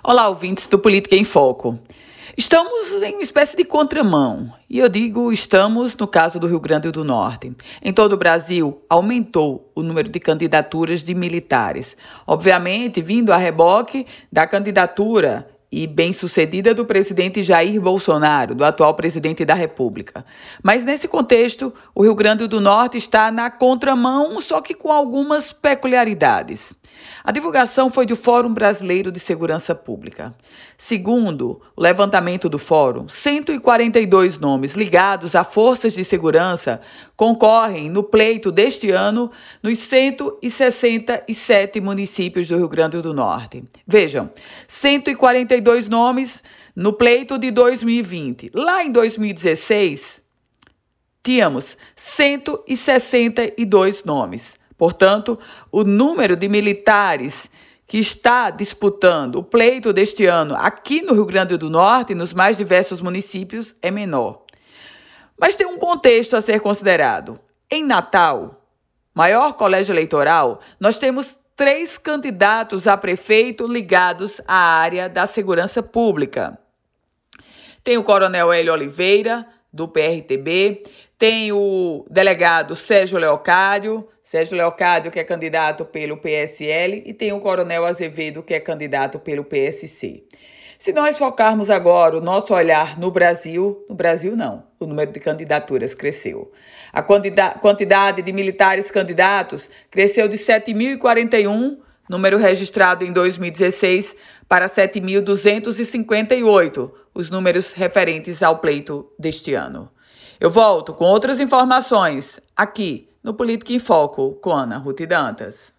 Olá, ouvintes do Política em Foco. Estamos em uma espécie de contramão. E eu digo estamos no caso do Rio Grande do Norte. Em todo o Brasil, aumentou o número de candidaturas de militares. Obviamente, vindo a reboque da candidatura e bem-sucedida do presidente Jair Bolsonaro, do atual presidente da República. Mas nesse contexto, o Rio Grande do Norte está na contramão, só que com algumas peculiaridades. A divulgação foi do Fórum Brasileiro de Segurança Pública. Segundo o levantamento do Fórum, 142 nomes ligados a forças de segurança concorrem no pleito deste ano nos 167 municípios do Rio Grande do Norte. Vejam, 142 nomes no pleito de 2020. Lá em 2016, tínhamos 162 nomes. Portanto, o número de militares que está disputando o pleito deste ano aqui no Rio Grande do Norte, nos mais diversos municípios, é menor. Mas tem um contexto a ser considerado. Em Natal, maior colégio eleitoral, nós temos três candidatos a prefeito ligados à área da segurança pública. Tem o Coronel Hélio Oliveira, do PRTB, tem o delegado Sérgio Leocádio, Sérgio Leocádio, que é candidato pelo PSL, e tem o Coronel Azevedo, que é candidato pelo PSC. Se nós focarmos agora o nosso olhar no Brasil, no Brasil não, o número de candidaturas cresceu. A quantidade de militares candidatos cresceu de 7.041, número registrado em 2016, para 7.258, os números referentes ao pleito deste ano. Eu volto com outras informações aqui no Política em Foco com Ana Ruth Dantas.